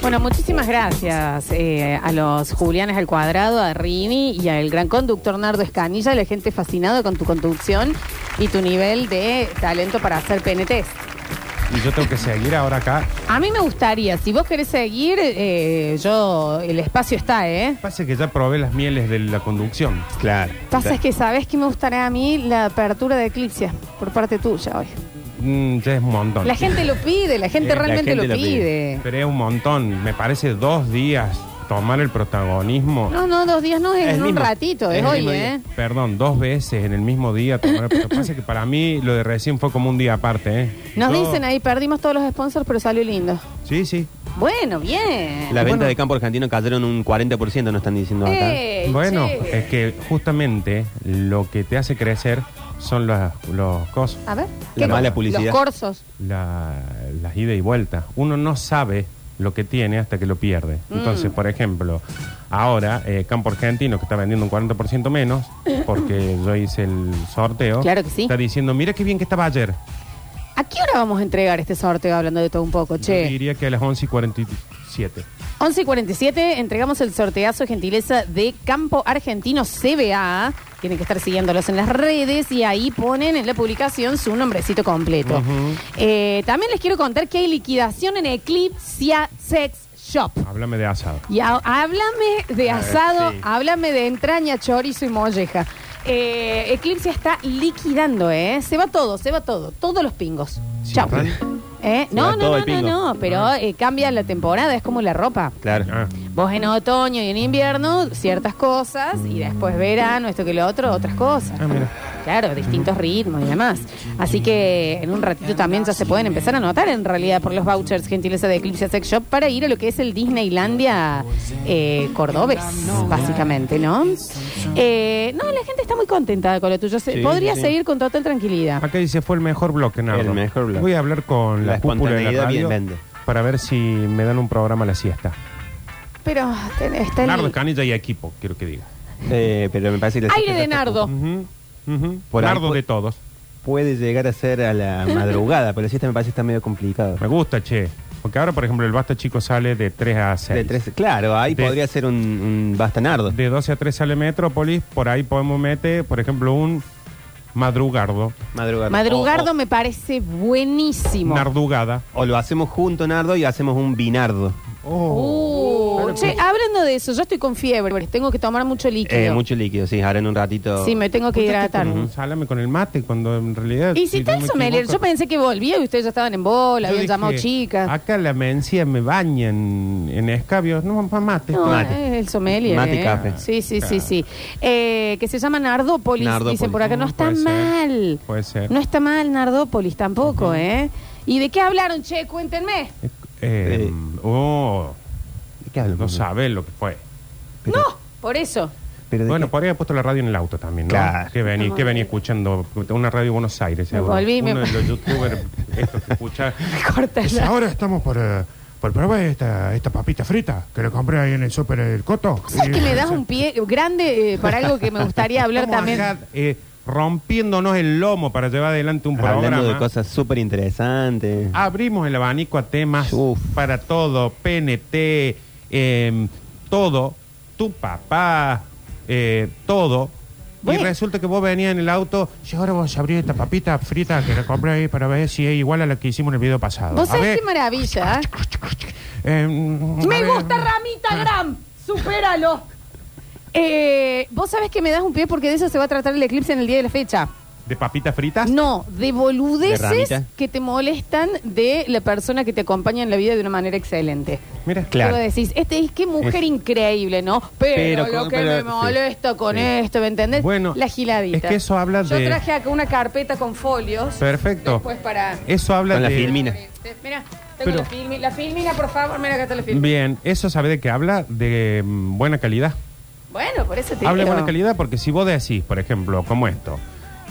Bueno, muchísimas gracias eh, a los Julianes al cuadrado, a Rini y al gran conductor Nardo Escanilla, la gente fascinada con tu conducción y tu nivel de talento para hacer PNTs. Y yo tengo que seguir ahora acá. A mí me gustaría, si vos querés seguir, eh, yo, el espacio está, ¿eh? Pasa que ya probé las mieles de la conducción. Claro. Pasa es que sabes que me gustaría a mí la apertura de Eclipse por parte tuya hoy. Mm, ya es un montón. La gente lo pide, la gente Eh, la realmente gente lo lo pide. pide. Pero es un montón. Me parece dos días tomar el protagonismo. No, no, dos días no, es, Es en un mismo. ratito, es, el hoy, mismo ¿eh? Perdón, dos veces en el mismo día. tomar el- Lo que pasa es que para mí lo de recién fue como un día aparte, ¿eh? Nos Yo- dicen ahí, perdimos todos los sponsors, pero salió lindo. Sí, sí. Bueno, bien. Las Bueno. ventas de campo argentino cayeron un 40%, no están diciendo acá. Ey, Bueno, che. es que justamente lo que te hace crecer son los, los cosas, A ver. La ¿qué mala publicidad. Los corsos. la- las ida y vuelta. Uno no sabe lo que tiene hasta que lo pierde. Mm. Entonces, por ejemplo, ahora eh, Campo Argentino, que está vendiendo un 40% menos, porque yo hice el sorteo, Claro que sí. está diciendo, mira qué bien que estaba ayer. ¿A qué hora vamos a entregar este sorteo hablando de todo un poco, Yo che? diría que a las 11 y 47. 11 y 47 entregamos el sorteazo gentileza de Campo Argentino CBA. Tienen que estar siguiéndolos en las redes y ahí ponen en la publicación su nombrecito completo. Ujú. Eh, también les quiero contar que hay liquidación en Eclipse Sex Shop. Háblame de asado. Y háblame de asado, sí. háblame de entraña, chorizo y molleja. Eh, Eclipse está liquidando, ¿eh? Se va todo, se va todo. Todos los pingos. Sí. ¿vale? ¿Eh? Se No, va no, no, el no, pingo. no, pero eh, cambia la temporada, es como la ropa. Claro. Ah, Vos en otoño y en invierno, ciertas cosas, y después verano, esto que lo otro, otras cosas. ah, mira. Claro, distintos ritmos y demás. Así que en un ratito también ya se pueden empezar a notar en realidad por los vouchers gentileza de Eclipse Sex Shop para ir a lo que es el Disneylandia eh, Cordobés, básicamente, ¿no? Eh, no, la gente está muy contenta con lo tuyo. Se- Sí, Podría sí. seguir con total tranquilidad. Acá dice fue el mejor bloque, Nardo. El mejor bloque. Voy a hablar con la, La cúpula de la espontaneidad bien radio vende. para ver si me dan un programa a la siesta. Pero ten- está el Nardo Escanilla y equipo, quiero que diga. Eh, pero me parece que aire de nardo. Ujú, Por Nardo de todos. Puede llegar a ser a la madrugada, pero la siesta me parece que está medio complicado. Me gusta, che. Porque ahora, por ejemplo, el Basta Chico sale de 3 a 6. De tres- claro, ahí De- podría ser un, un bastanardo. De 12 a 3 sale Metrópolis. Por ahí podemos meter, por ejemplo, un madrugardo. Madrugada. Madrugardo O- me parece buenísimo. Nardugada. O, o lo hacemos junto, Nardo, y hacemos un binardo. Uh, che, hablando de eso, yo estoy con fiebre, tengo que tomar mucho líquido. Eh, mucho líquido, sí, ahora en un ratito. Sí, me tengo que hidratar. Un salame con el mate, cuando en realidad. Y si está no el me sommelier, yo pensé que volvía y ustedes ya estaban en bola, habían dije, llamado chicas. Acá la mencía me baña en, en escabios. No, mate. No, Mate. es el sommelier. Mate y ¿eh? café. Sí, sí, sí, sí. Eh, que se llama Nardópolis, Nardópolis. dicen por acá. No Mm, está puede ser. mal. Puede ser. No está mal Nardópolis tampoco, ¿eh? ¿Y de qué hablaron, che? Cuéntenme. Eh, Eh. oh, ¿De qué hablo? no sabes lo que fue. Pero- no, por eso. Pero de Bueno, qué- por ahí ha puesto la radio en el auto también, ¿no? Claro. Que venía, que venía escuchando una radio de Buenos Aires, Me seguro. volví, me- Uno de los youtubers estos que escucha. Ahora estamos por, eh, por probar esta, esta papita frita que le compré ahí en el súper del Coto. ¿Sabes que me das un pie grande eh, para algo que me gustaría hablar Estamos también? acá, eh, rompiéndonos el lomo para llevar adelante un Hablando programa. de cosas súper interesantes. Abrimos el abanico a temas Uf. para todo, PNT, eh, todo, tu papá, eh, todo. Bueno. Y resulta que vos venías en el auto y ahora vos abrís esta papita frita que la compré ahí para ver si es igual a la que hicimos en el video pasado. ¿Vos A sabés ver, qué maravilla? eh, Me a ver, gusta Ramita Gram. Supéralo. Eh, ¿Vos sabés que me das un pie porque de eso se va a tratar el eclipse en el día de la fecha? ¿De papitas fritas? No, de ¿De boludeces ramita? que te molestan de la persona que te acompaña en la vida de una manera excelente. Mira, Claro. Luego decís, este es qué mujer increíble, ¿no? Pero, Pero lo con- que pero- me sí. molesta con Sí. esto, ¿me entendés? Bueno, la giladita. es que eso habla Yo de- traje acá una carpeta con folios. Perfecto. Después para... Eso habla Con la de... filmina. Mira, tengo Pero- la filmina. La filmina, por favor. Mira, acá está la filmina. Bien, eso sabe de qué habla, de mm, buena calidad. Bueno, por eso te Habla de digo. buena calidad porque si vos decís, por ejemplo, como esto,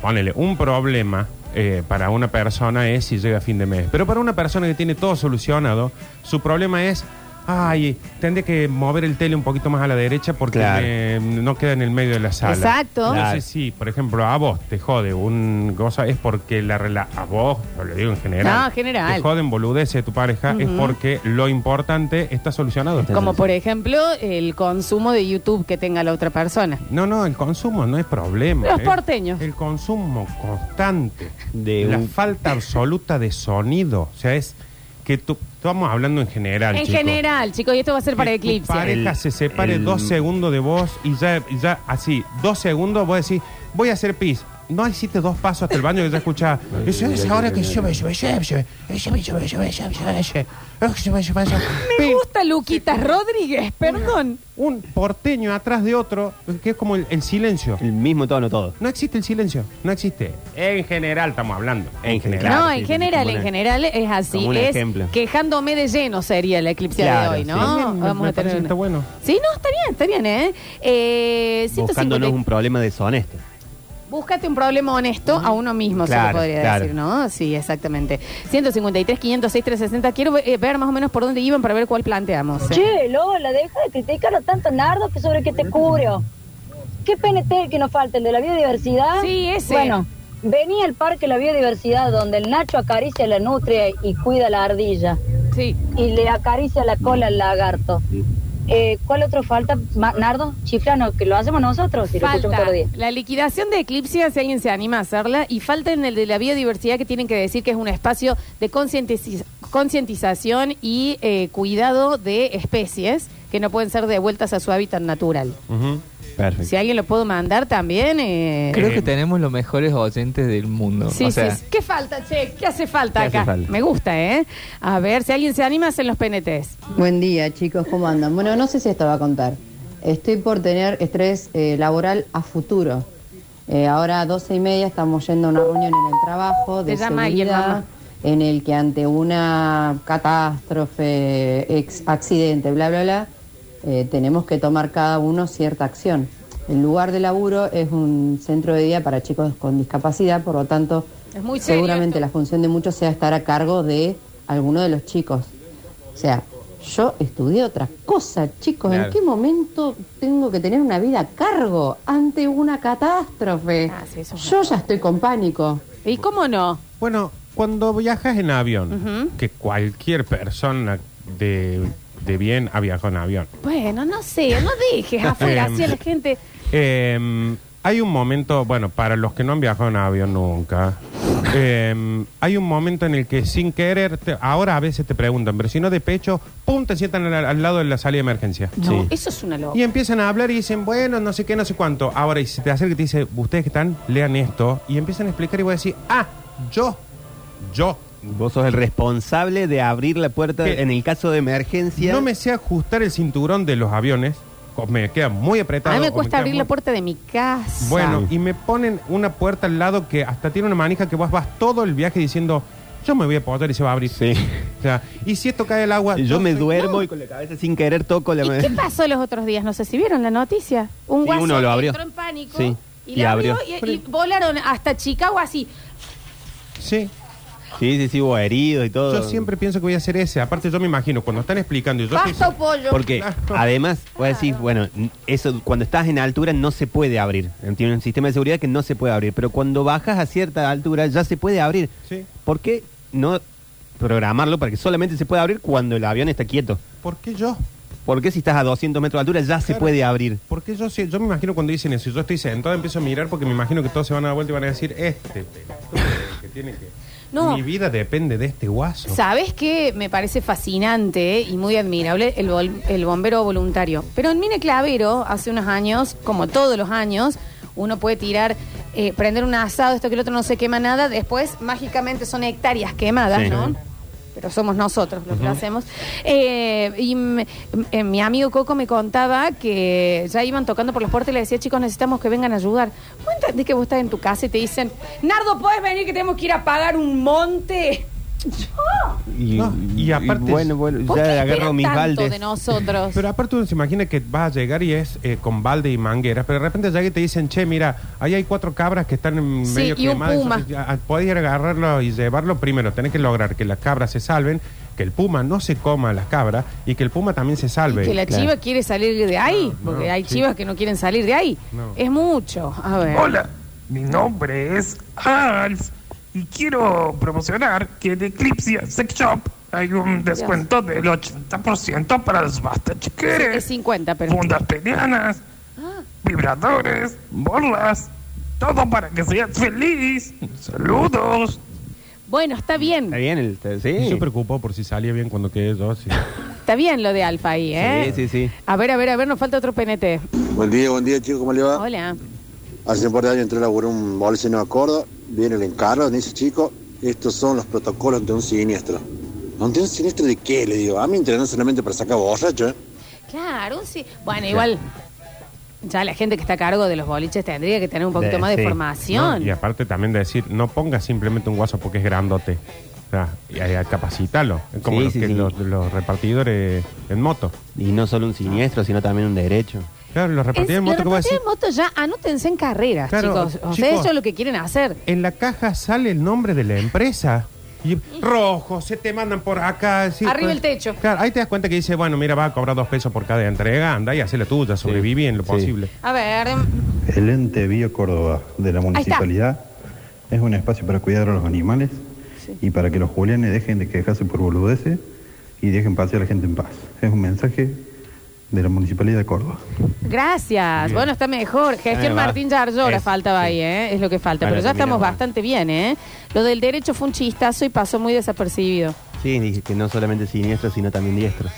ponele un problema eh, para una persona es si llega a fin de mes. Pero para una persona que tiene todo solucionado, su problema es ay, tendré que mover el tele un poquito más a la derecha porque Claro. me- no queda en el medio de la sala. Exacto. Entonces, Claro. sí, por ejemplo, a vos te jode un cosa, es porque la rela a vos, lo digo en general. No, en general. Te joden boludeces de tu pareja, es porque lo importante está solucionado. Como por ejemplo el consumo de YouTube que tenga la otra persona. No, no, el consumo no es problema. Los ¿eh? porteños. El consumo constante. De la un- falta absoluta de sonido. O sea, es que tú, estamos hablando en general. En chicos. general, chicos, y esto va a ser para Que Eclipse. Pareja El- se separe el- dos segundos de vos y ya, y ya así, dos segundos, vos decís, voy a hacer pis. No hiciste dos pasos hasta el baño y ya escuchás. Eso es ahora que yo me Me gusta Luquitas Rodríguez, perdón. Un porteño atrás de otro, que es como el, el silencio. El mismo tono todo. No existe el silencio, no existe. En general estamos hablando. En general. No, en sí, general, como en una- general es así. como un es ejemplo. quejándome de lleno sería la eclipse Claro, de hoy, sí. ¿no? Bien, me- Vamos me a tener que está bueno. Sí, no, está bien, está bien, ¿eh? eh 150 Buscándonos un problema deshonesto. Búscate un problema honesto a uno mismo, se Claro, lo podría claro. decir, ¿no? Sí, exactamente. 153, 506, 360. Quiero eh, ver más o menos por dónde iban para ver cuál planteamos. ¿eh? Che, Lola, deja de criticarlo tanto Nardo que sobre qué te cubrió. ¿Qué PNT que nos falta? ¿El de la biodiversidad? Sí, ese. Bueno, venía el parque de la biodiversidad donde el Nacho acaricia la nutria y cuida la ardilla Sí. y le acaricia la cola al lagarto. Eh, ¿Cuál otro falta, Nardo? Chiflano, que lo hacemos nosotros y lo escuchamos Falta todos los días. la liquidación de Eclipse, si alguien se anima a hacerla, y falta en el de la biodiversidad que tienen que decir que es un espacio de concientiz- concientización y eh, cuidado de especies que no pueden ser devueltas a su hábitat natural. Perfecto. Si alguien lo puedo mandar también... eh, Creo Eh, que tenemos los mejores oyentes del mundo. Sí, o sea, sí, sí. ¿Qué falta, che? ¿Qué hace falta ¿Qué hace acá? falta? Me gusta, ¿eh? A ver, si alguien se anima, hacen los PNTs. Buen día, chicos, ¿cómo andan? Bueno, no sé si esto va a contar. Estoy por tener estrés eh, laboral a futuro. Eh, ahora a 12 y media estamos yendo a una reunión en el trabajo de Te llama alguien, seguridad, mamá. en el que ante una catástrofe, ex accidente, bla, bla, bla, eh, tenemos que tomar cada uno cierta acción. El lugar de laburo es un centro de día para chicos con discapacidad, por lo tanto, Es muy serio seguramente esto. la función de muchos sea estar a cargo de alguno de los chicos. O sea, yo estudié otra cosa, chicos. Claro. ¿En qué momento tengo que tener una vida a cargo ante una catástrofe? Ah, sí, eso es yo ya estoy con pánico. ¿Y cómo no? Bueno, cuando viajas en avión, que cualquier persona de, de bien ha viajado en avión. Bueno, no sé, no dejes afuera Em, así a la gente. Eh, hay un momento, bueno, para los que no han viajado en avión nunca, eh, hay un momento en el que sin querer, te- ahora a veces te preguntan, pero si no de pecho, pum, te sientan al, al lado de la salida de emergencia. No, Sí. eso es una loca. Y empiezan a hablar y dicen, bueno, no sé qué, no sé cuánto. Ahora, y se te acerca y te dice, ustedes que están, lean esto. Y empiezan a explicar y voy a decir, ah, yo, yo. Vos sos el responsable de abrir la puerta ¿Qué? en el caso de emergencia. No me sé ajustar el cinturón de los aviones, o me queda muy apretado. A mí me o cuesta queda abrir muy- la puerta de mi casa. Bueno, y me ponen una puerta al lado que hasta tiene una manija que vos vas todo el viaje diciendo, yo me voy a poder y se va a abrir. Sí. O sea, y si esto cae el agua... Yo me soy- duermo No. y con la cabeza sin querer toco la ¿Y qué pasó los otros días? No sé si vieron la noticia. Un Sí, guaso uno lo abrió. entró en pánico Sí, y, y la abrió, abrió. y, y volaron hasta Chicago así. Sí. Sí, sí, sí, hubo heridos y todo. Yo siempre pienso que voy a hacer ese. Aparte, yo me imagino, cuando están explicando... y Yo pollo. Porque Claro. además, voy a decir, bueno, eso cuando estás en altura no se puede abrir. Tiene un sistema de seguridad que no se puede abrir. Pero cuando bajas a cierta altura ya se puede abrir. Sí. ¿Por qué no programarlo para que solamente se pueda abrir cuando el avión está quieto? ¿Por qué yo? ¿Por qué si estás a 200 metros de altura ya se Claro. puede abrir? Porque yo, sí- yo me imagino cuando dicen eso, y yo estoy sentado, empiezo a mirar porque me imagino que todos se van a dar vuelta y van a decir, este pelotudo que tiene que... No. Mi vida depende de este guaso. ¿Sabes qué? Me parece fascinante y muy admirable el, el bombero voluntario. Pero en Mine Clavero, hace unos años, como todos los años, uno puede tirar, eh, prender un asado, esto que el otro no se quema nada, después mágicamente son hectáreas quemadas, Sí. ¿no? Pero somos nosotros los que lo hacemos. Eh, y m- mi amigo Coco me contaba que ya iban tocando por las puertas y le decía, chicos, necesitamos que vengan a ayudar. ¿Vos entendés que vos estás en tu casa y te dicen, Nardo, ¿puedes venir que tenemos que ir a pagar un monte? Y, No, y aparte- bueno, bueno, ¿Por qué ya agarro esperan mis tanto baldes. de nosotros? Pero aparte uno se imagina que vas a llegar y es eh, con balde y mangueras, pero de repente llega y te dicen, che, mira, ahí hay cuatro cabras que están en Sí, medio y un quemadas. puma. entonces, ya, ah, Podés ir a agarrarlo y llevarlo primero. Tenés que lograr que las cabras se salven, que el puma no se coma a las cabras y que el puma también se salve. Que la Claro. chiva quiere salir de ahí, No, porque no, hay sí. chivas que no quieren salir de ahí. No. Es mucho. A ver. Hola, mi nombre es Alf y quiero promocionar que en Eclipse Sex Shop hay un descuento del 80% para los basta Es chiqueres, 50, pero. fundas penianas, vibradores, bolas, todo para que seas feliz. Saludos. Bueno, está bien. ¿Está bien? El, sí. se preocupó por si salía bien cuando quedé yo. sí. Está bien lo de Alfa ahí, ¿eh? Sí, sí, sí. A ver, a ver, a ver, nos falta otro PNT. Buen día, buen día, chicos, ¿cómo le va? Hola. Hace un par de años entré a laburar un boliche en Córdoba, viene el encargo, me dice, chico, estos son los protocolos ante un siniestro. ¿Ante un siniestro de qué? Le digo, a mí entrenan solamente para sacar borracho, ¿eh? Claro, sí. Bueno, igual. Ya la gente que está a cargo de los boliches tendría que tener un poquito De- más de sí. formación. No, y aparte también de decir, no pongas simplemente un guaso porque es grandote. O sea, y, y capacítalo. Es como Sí, los, sí, que- sí. Los, los repartidores en moto. Y no solo un siniestro, sino también un derecho. Claro, los Es- repartidores moto de moto ya anótense en carreras, Claro, chicos. O sea, chicos. eso es lo que quieren hacer. En la caja sale el nombre de la empresa. Y rojo, se te mandan por acá. sí, Arriba pues, el techo. Claro, ahí te das cuenta que dice, bueno, mira, va a cobrar dos pesos por cada entrega, anda y hace la tuya, sobreviví en lo Sí. posible. A ver, El ente Bio Córdoba de la municipalidad es un espacio para cuidar a los animales y para que los julianes dejen de quejarse por boludeces y dejen pasear a la gente en paz. Es un mensaje de la municipalidad de Córdoba. gracias. Bien. Bueno, está mejor. Gestión va. Martín Yarlora Es- faltaba sí. ahí, ¿eh? Es lo que falta. Bueno, Pero ya estamos bastante bien, ¿eh? Lo del derecho fue un chistazo y pasó muy desapercibido. Sí, dije que no solamente siniestros, sino también diestros.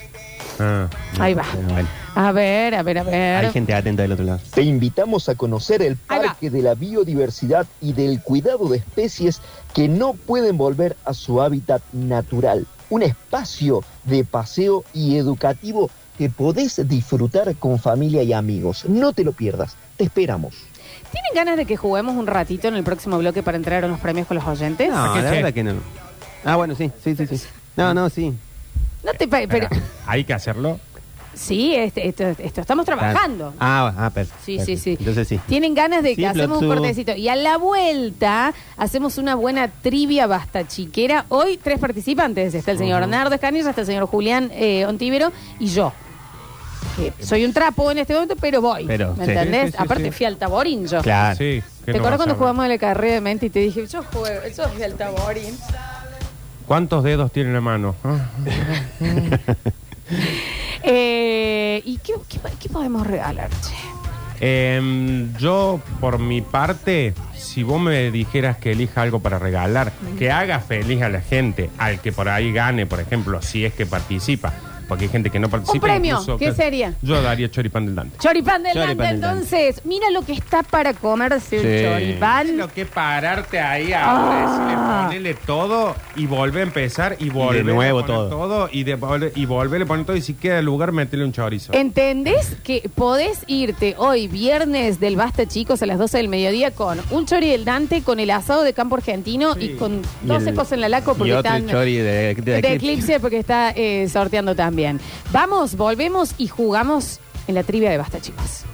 Ah. Ahí va. Bueno, A ver, a ver, a ver. hay gente atenta del otro lado. Te invitamos a conocer el. Parque de la Biodiversidad y del Cuidado de Especies que no pueden volver a su hábitat natural. Un espacio de paseo y educativo que podés disfrutar con familia y amigos. No te lo pierdas. Te esperamos. ¿Tienen ganas de que juguemos un ratito en el próximo bloque para entrar a los premios con los oyentes? No, qué la che? verdad que no. Ah, bueno, sí, sí, sí, sí. No, no, sí. No te pa- pero Espera, hay que hacerlo. sí, este, esto, esto estamos trabajando. Ah, ah, perfecto. Sí, sí, sí. Entonces sí. Tienen ganas de que Sí, hacemos un cortecito. Y a la vuelta hacemos una buena trivia basta chiquera. Hoy tres participantes. Está el señor Nardo Escanilla, está el señor Julián eh, Ontivero y yo. Soy un trapo en este momento, pero voy. Pero, ¿Me sí. entendés? Sí, sí, sí, Aparte sí. fui al Taborín yo. Claro. Sí. ¿Te ¿qué no acuerdas cuando jugamos en la carrera de mente y te dije, yo juego, yo fui al Taborín? ¿Cuántos dedos tiene la mano? Ah. Eh, ¿Y qué, qué- qué podemos regalar, che? Em, yo, por mi parte, si vos me dijeras que elija algo para regalar, que haga feliz a la gente, al que por ahí gane, por ejemplo, si es que participa, porque hay gente que no participa. premio, incluso ¿qué sería? Yo daría choripán del Dante. Choripán del Choripán Dante, del Dante. entonces. Mira lo que está para comerse un Sí. choripán. Lo que pararte ahí ahora, Ah. decirle, ponele todo y volver a empezar y volver nuevo a poner todo. y, de, y volver a poner todo y si queda lugar meterle un chorizo. ¿Entendés que podés irte hoy, viernes del Basta Chicos, a las 12 del mediodía, con un chori del Dante, con el asado de campo argentino y con Y 12 el- cosas en la laco porque y otro están... chori de, de, de Eclipse. Eclipse porque está eh, sorteando Vamos, volvemos y jugamos en la trivia de Basta Chicos.